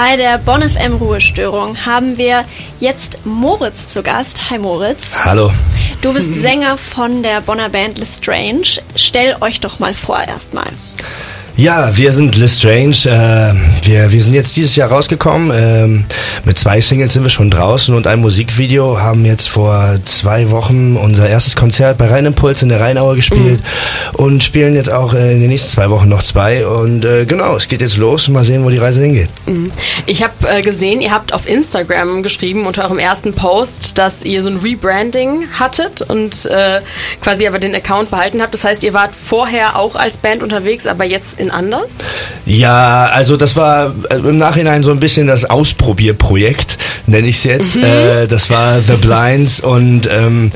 Bei der Bonn FM Ruhestörung haben wir jetzt Moritz zu Gast. Hi Moritz. Hallo. Du bist Sänger von der Bonner Band Lestrange. Stell euch doch mal vor erstmal. Ja, wir sind Lestrange. Äh, wir, wir sind jetzt dieses Jahr rausgekommen. Ähm, mit zwei Singles sind wir schon draußen und ein Musikvideo. Haben jetzt vor zwei Wochen unser erstes Konzert bei Rheinimpuls in der Rheinauer gespielt mhm. und spielen jetzt auch in den nächsten zwei Wochen noch zwei. Und äh, genau, es geht jetzt los. Mal sehen, wo die Reise hingeht. Mhm. Ich habe äh, gesehen, ihr habt auf Instagram geschrieben unter eurem ersten Post, dass ihr so ein Rebranding hattet und äh, quasi aber den Account behalten habt. Das heißt, ihr wart vorher auch als Band unterwegs, aber jetzt in bisschen anders? Ja, also das war äh, im Nachhinein so ein bisschen das Ausprobierprojekt, nenne ich es jetzt. Mhm. Äh, das war The Blinds und ähm,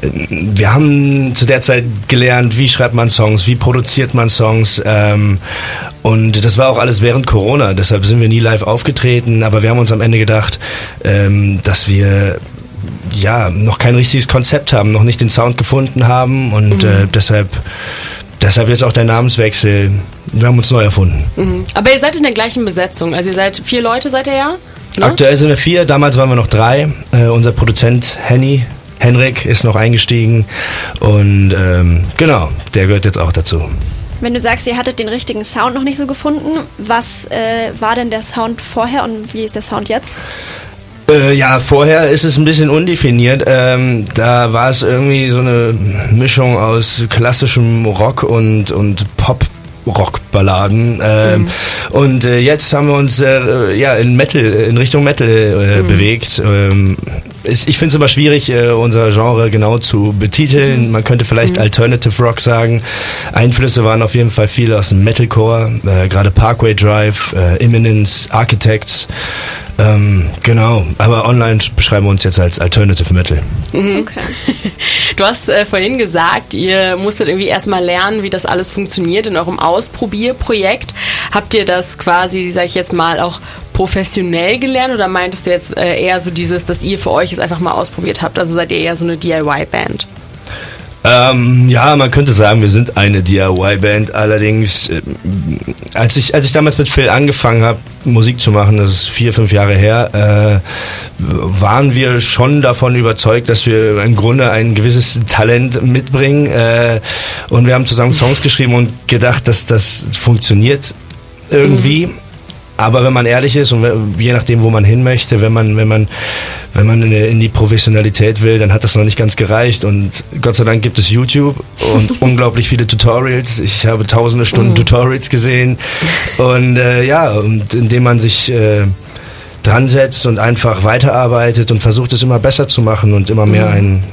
wir haben zu der Zeit gelernt, wie schreibt man Songs, wie produziert man Songs. Ähm, und das war auch alles während Corona, deshalb sind wir nie live aufgetreten, aber wir haben uns am Ende gedacht, ähm, dass wir ja noch kein richtiges Konzept haben, noch nicht den Sound gefunden haben und mhm. äh, deshalb Deshalb jetzt auch der Namenswechsel. Wir haben uns neu erfunden. Mhm. Aber ihr seid in der gleichen Besetzung. Also ihr seid vier Leute, seid ihr ja? Ne? Aktuell sind wir vier, damals waren wir noch drei. Äh, unser Produzent Henny, Henrik ist noch eingestiegen. Und ähm, genau, der gehört jetzt auch dazu. Wenn du sagst, ihr hattet den richtigen Sound noch nicht so gefunden, was äh, war denn der Sound vorher und wie ist der Sound jetzt? Äh, ja, vorher ist es ein bisschen undefiniert. Ähm, da war es irgendwie so eine Mischung aus klassischem Rock und, und Pop. Rockballaden ähm, mhm. und äh, jetzt haben wir uns äh, ja in Metal in Richtung Metal äh, mhm. bewegt. Ähm, ist, ich finde es immer schwierig, äh, unser Genre genau zu betiteln. Mhm. Man könnte vielleicht mhm. Alternative Rock sagen. Einflüsse waren auf jeden Fall viele aus dem Metalcore, äh, gerade Parkway Drive, äh, Imminence, Architects. Ähm, genau, aber online beschreiben wir uns jetzt als Alternative Metal. Mhm. Okay. Du hast äh, vorhin gesagt, ihr musstet irgendwie erstmal lernen, wie das alles funktioniert in eurem Ausprobierprojekt. Habt ihr das quasi, sag ich jetzt mal, auch professionell gelernt oder meintest du jetzt äh, eher so dieses, dass ihr für euch es einfach mal ausprobiert habt? Also seid ihr eher so eine DIY-Band? Ähm, ja, man könnte sagen, wir sind eine DIY-Band. Allerdings, äh, als ich als ich damals mit Phil angefangen habe, Musik zu machen, das ist vier, fünf Jahre her, äh, waren wir schon davon überzeugt, dass wir im Grunde ein gewisses Talent mitbringen. Äh, und wir haben zusammen Songs geschrieben und gedacht, dass das funktioniert irgendwie. Mhm. Aber wenn man ehrlich ist und je nachdem, wo man hin möchte, wenn man, wenn man, wenn man in die Professionalität will, dann hat das noch nicht ganz gereicht. Und Gott sei Dank gibt es YouTube und unglaublich viele Tutorials. Ich habe tausende Stunden mhm. Tutorials gesehen. Und äh, ja, und indem man sich äh, dran setzt und einfach weiterarbeitet und versucht es immer besser zu machen und immer mehr mhm. ein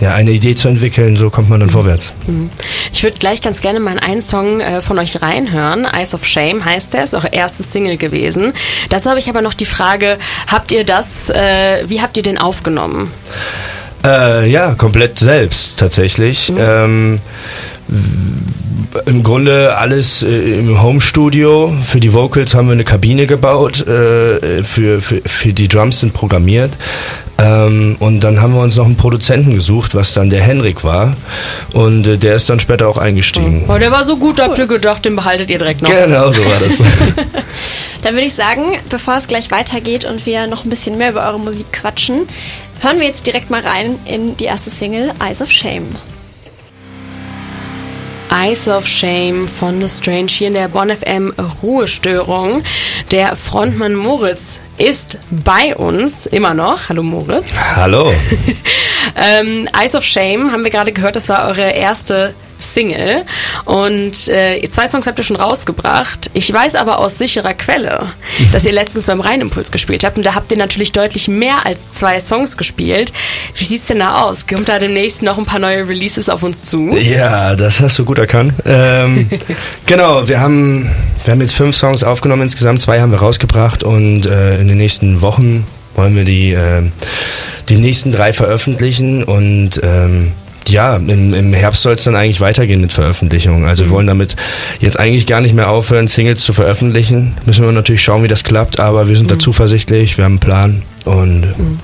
ja, eine Idee zu entwickeln, so kommt man dann mhm. vorwärts. Mhm. Ich würde gleich ganz gerne mal einen Song äh, von euch reinhören. Eyes of Shame heißt der, ist auch erstes Single gewesen. Dazu habe ich aber noch die Frage, habt ihr das, äh, wie habt ihr den aufgenommen? Äh, ja, komplett selbst tatsächlich. Mhm. Ähm, im Grunde alles äh, im Home-Studio. Für die Vocals haben wir eine Kabine gebaut, äh, für, für, für die Drums sind programmiert. Ähm, und dann haben wir uns noch einen Produzenten gesucht, was dann der Henrik war. Und äh, der ist dann später auch eingestiegen. Oh, der war so gut, habt ihr gedacht, den behaltet ihr direkt noch. Genau, so war das. dann würde ich sagen, bevor es gleich weitergeht und wir noch ein bisschen mehr über eure Musik quatschen, hören wir jetzt direkt mal rein in die erste Single Eyes of Shame. Eyes of Shame von The Strange hier in der Bonn FM Ruhestörung. Der Frontmann Moritz ist bei uns immer noch. Hallo Moritz. Hallo. ähm, Eyes of Shame haben wir gerade gehört, das war eure erste Single. Und äh, zwei Songs habt ihr schon rausgebracht. Ich weiß aber aus sicherer Quelle, dass ihr letztens beim Rheinimpuls gespielt habt. Und da habt ihr natürlich deutlich mehr als zwei Songs gespielt. Wie sieht's denn da aus? Kommt da demnächst noch ein paar neue Releases auf uns zu? Ja, das hast du gut erkannt. Ähm, genau, wir haben, wir haben jetzt fünf Songs aufgenommen insgesamt. Zwei haben wir rausgebracht und äh, in den nächsten Wochen wollen wir die, äh, die nächsten drei veröffentlichen und ähm, ja, im, im Herbst soll es dann eigentlich weitergehen mit Veröffentlichungen. Also wir wollen damit jetzt eigentlich gar nicht mehr aufhören, Singles zu veröffentlichen. Müssen wir natürlich schauen, wie das klappt, aber wir sind mhm. da zuversichtlich, wir haben einen Plan und mhm.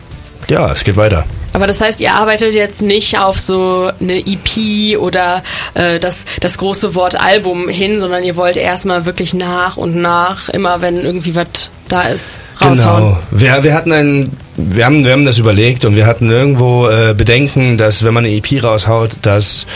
ja, es geht weiter. Aber das heißt, ihr arbeitet jetzt nicht auf so eine EP oder äh, das, das große Wort Album hin, sondern ihr wollt erstmal wirklich nach und nach, immer wenn irgendwie was da ist, raushauen. Genau. Wir, wir hatten ein, wir haben, wir haben das überlegt und wir hatten irgendwo äh, Bedenken, dass wenn man eine EP raushaut, dass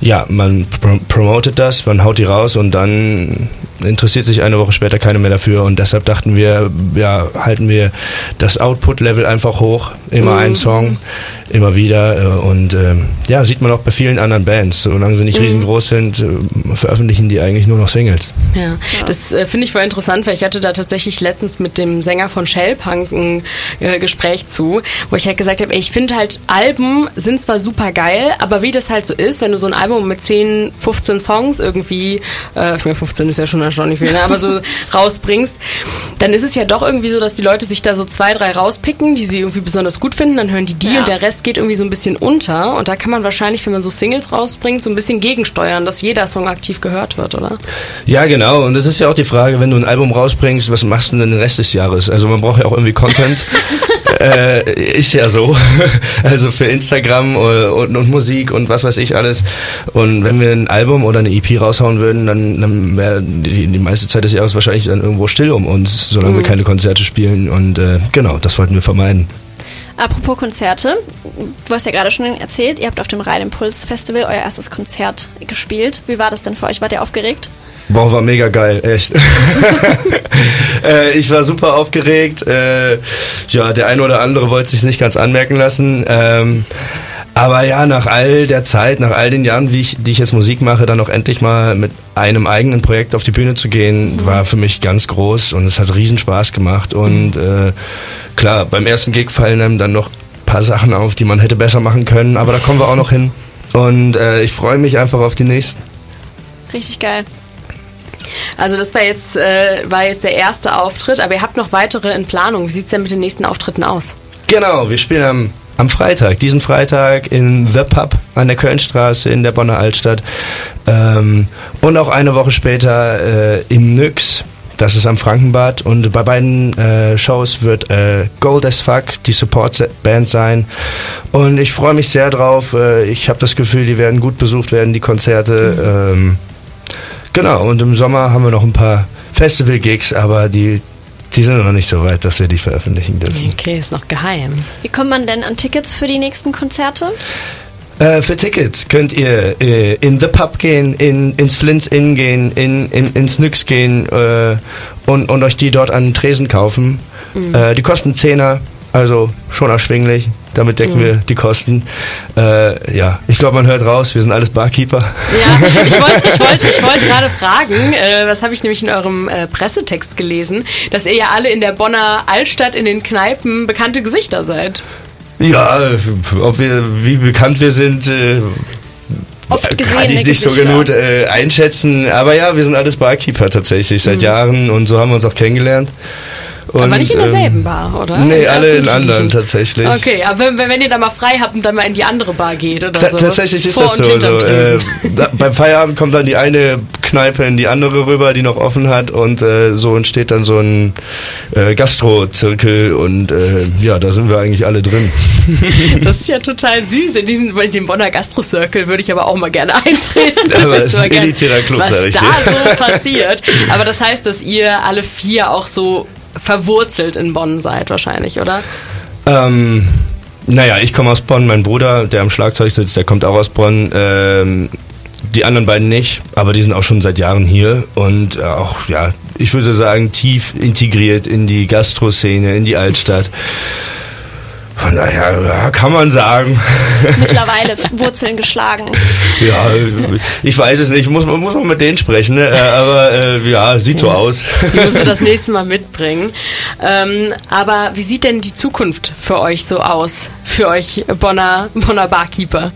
ja man pr promotet das, man haut die raus und dann interessiert sich eine Woche später keiner mehr dafür und deshalb dachten wir, ja halten wir das Output-Level einfach hoch, immer mhm. ein Song, immer wieder äh, und äh, ja sieht man auch bei vielen anderen Bands, solange sie nicht mhm. riesengroß sind, äh, veröffentlichen die eigentlich nur noch Singles. Ja, ja. das äh, finde ich voll interessant, weil ich hatte da tatsächlich letztens mit dem Sänger von Shellpunk ein äh, Gespräch zu, wo ich halt gesagt habe, ich finde halt Alben sind zwar super geil, aber wie das halt so ist, wenn du so ein Album mit 10, 15 Songs irgendwie, äh, ich meine 15 ist ja schon erstaunlich viel, ne, aber so rausbringst, dann ist es ja doch irgendwie so, dass die Leute sich da so zwei, drei rauspicken, die sie irgendwie besonders gut finden, dann hören die die ja. und der Rest geht irgendwie so ein bisschen unter und da kann man wahrscheinlich, wenn man so Singles rausbringt, so ein bisschen gegensteuern, dass jeder Song aktiv gehört wird, oder? Ja, genau und das ist ja auch die Frage, wenn du ein Album rausbringst, was machst du denn den Rest des Jahres? Also man braucht ja auch irgendwie Content. äh, ist ja so. also für Instagram und, und, und, Musik und was weiß ich alles. Und wenn wir ein Album oder eine EP raushauen würden, dann, dann wäre die, die meiste Zeit des Jahres wahrscheinlich dann irgendwo still um uns, solange mhm. wir keine Konzerte spielen. Und äh, genau, das wollten wir vermeiden. Apropos Konzerte, du hast ja gerade schon erzählt, ihr habt auf dem Rhein Impuls Festival euer erstes Konzert gespielt. Wie war das denn für euch? Wart ihr aufgeregt? Boah, war mega geil, echt. äh, ich war super aufgeregt. Äh, ja, der eine oder andere wollte sich nicht ganz anmerken lassen. Ähm, aber ja, nach all der Zeit, nach all den Jahren, wie ich, die ich jetzt Musik mache, dann auch endlich mal mit einem eigenen Projekt auf die Bühne zu gehen, mhm. war für mich ganz groß und es hat riesen Spaß gemacht. Und äh, klar, beim ersten Gig fallen einem dann noch paar Sachen auf, die man hätte besser machen können, aber da kommen wir auch noch hin. Und äh, ich freue mich einfach auf die nächsten. Richtig geil. Also das war jetzt, äh, war jetzt der erste Auftritt, aber ihr habt noch weitere in Planung. Wie sieht es denn mit den nächsten Auftritten aus? Genau, wir spielen am, am Freitag, diesen Freitag in The Pub an der Kölnstraße in der Bonner Altstadt. Ähm, und auch eine Woche später äh, im Nyx. Das ist am Frankenbad und bei beiden äh, Shows wird äh, Gold as Fuck die Support-Band sein. Und ich freue mich sehr drauf. Äh, ich habe das Gefühl, die werden gut besucht werden, die Konzerte. Ähm, Genau, und im Sommer haben wir noch ein paar Festival-Gigs, aber die, die sind noch nicht so weit, dass wir die veröffentlichen dürfen. Okay, ist noch geheim. Wie kommt man denn an Tickets für die nächsten Konzerte? Äh, für Tickets könnt ihr äh, in The Pub gehen, in, ins Flint's Inn gehen, in, in, ins Nyx gehen äh, und, und euch die dort an Tresen kaufen. Mhm. Äh, die kosten Zehner, also schon erschwinglich damit decken mhm. wir die Kosten. Äh, ja, ich glaube, man hört raus, wir sind alles Barkeeper. Ja, ich wollte ich wollt, ich wollt gerade fragen, äh, was habe ich nämlich in eurem äh, Pressetext gelesen, dass ihr ja alle in der Bonner Altstadt in den Kneipen bekannte Gesichter seid. Ja, ob wir, wie bekannt wir sind, äh, Oft kann ich nicht so genug äh, einschätzen. Aber ja, wir sind alles Barkeeper tatsächlich seit mhm. Jahren und so haben wir uns auch kennengelernt. Und, aber nicht in derselben ähm, Bar, oder? Nee, in alle in anderen tatsächlich. Okay, aber wenn, wenn ihr da mal frei habt und dann mal in die andere Bar geht oder Ta so. Tatsächlich ist Vor das so. so äh, da, beim Feierabend kommt dann die eine Kneipe in die andere rüber, die noch offen hat und äh, so entsteht dann so ein äh, Gastro-Zirkel und äh, ja, da sind wir eigentlich alle drin. das ist ja total süß. In, diesen, in dem Bonner Gastro-Circle würde ich aber auch mal gerne eintreten. Aber es ist ein elitärer Club, was sag ich da dir. so passiert. Aber das heißt, dass ihr alle vier auch so verwurzelt in Bonn seid wahrscheinlich, oder? Ähm, naja, ich komme aus Bonn, mein Bruder, der am Schlagzeug sitzt, der kommt auch aus Bonn. Ähm, die anderen beiden nicht, aber die sind auch schon seit Jahren hier und auch, ja, ich würde sagen, tief integriert in die Gastroszene, in die Altstadt. Von daher, ja, kann man sagen. Mittlerweile Wurzeln geschlagen. Ja, ich weiß es nicht. Muss, muss man mit denen sprechen. Ne? Äh, aber äh, ja, sieht so aus. Die musst du das nächste Mal mitbringen. Ähm, aber wie sieht denn die Zukunft für euch so aus? Für euch Bonner, Bonner Barkeeper?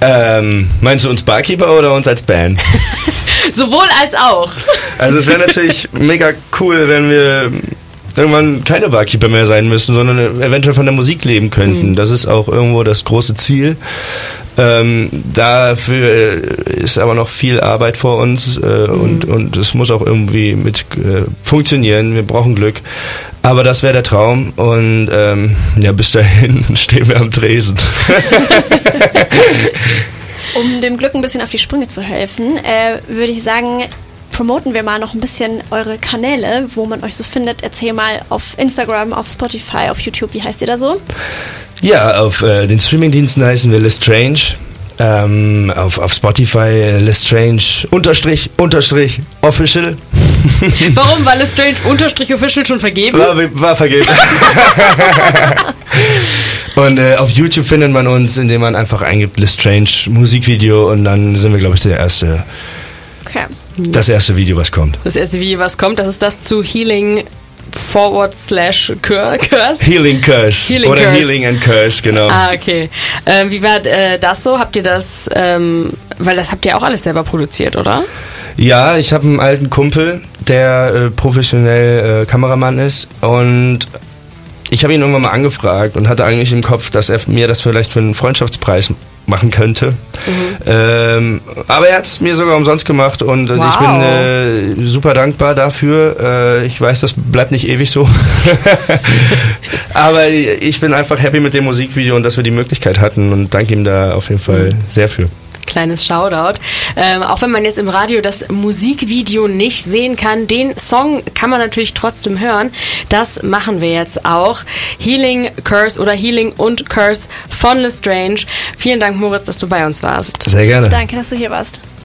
Ähm, meinst du uns Barkeeper oder uns als Band? Sowohl als auch. Also es wäre natürlich mega cool, wenn wir irgendwann keine Barkeeper mehr sein müssen, sondern eventuell von der Musik leben könnten. Mhm. Das ist auch irgendwo das große Ziel. Ähm, dafür ist aber noch viel Arbeit vor uns äh, mhm. und, und es muss auch irgendwie mit äh, funktionieren. Wir brauchen Glück. Aber das wäre der Traum und ähm, ja, bis dahin stehen wir am Tresen. um dem Glück ein bisschen auf die Sprünge zu helfen, äh, würde ich sagen, promoten wir mal noch ein bisschen eure Kanäle, wo man euch so findet. Erzähl mal auf Instagram, auf Spotify, auf YouTube, wie heißt ihr da so? Ja, auf äh, den Streamingdiensten heißen wir Lestrange. Ähm, auf, auf Spotify äh, Lestrange unterstrich unterstrich official. Warum? Weil Lestrange unterstrich official schon vergeben? War, war vergeben. und äh, auf YouTube findet man uns, indem man einfach eingibt Lestrange Musikvideo und dann sind wir, glaube ich, der erste. Okay. Das erste Video, was kommt. Das erste Video, was kommt, das ist das zu Healing forward slash curse? Healing Curse. Healing Oder curse. Healing and Curse, genau. Ah, okay. Ähm, wie war äh, das so? Habt ihr das, ähm, weil das habt ihr auch alles selber produziert, oder? Ja, ich habe einen alten Kumpel, der äh, professionell äh, Kameramann ist und ich habe ihn irgendwann mal angefragt und hatte eigentlich im Kopf, dass er mir das vielleicht für einen Freundschaftspreis machen könnte. Mhm. Ähm, aber er hat es mir sogar umsonst gemacht und wow. ich bin äh, super dankbar dafür. Äh, ich weiß, das bleibt nicht ewig so. aber ich bin einfach happy mit dem Musikvideo und dass wir die Möglichkeit hatten und danke ihm da auf jeden Fall mhm. sehr für kleines Shoutout. Ähm, auch wenn man jetzt im Radio das Musikvideo nicht sehen kann, den Song kann man natürlich trotzdem hören. Das machen wir jetzt auch. Healing Curse oder Healing und Curse von Lestrange. Vielen Dank, Moritz, dass du bei uns warst. Sehr gerne. Danke, dass du hier warst.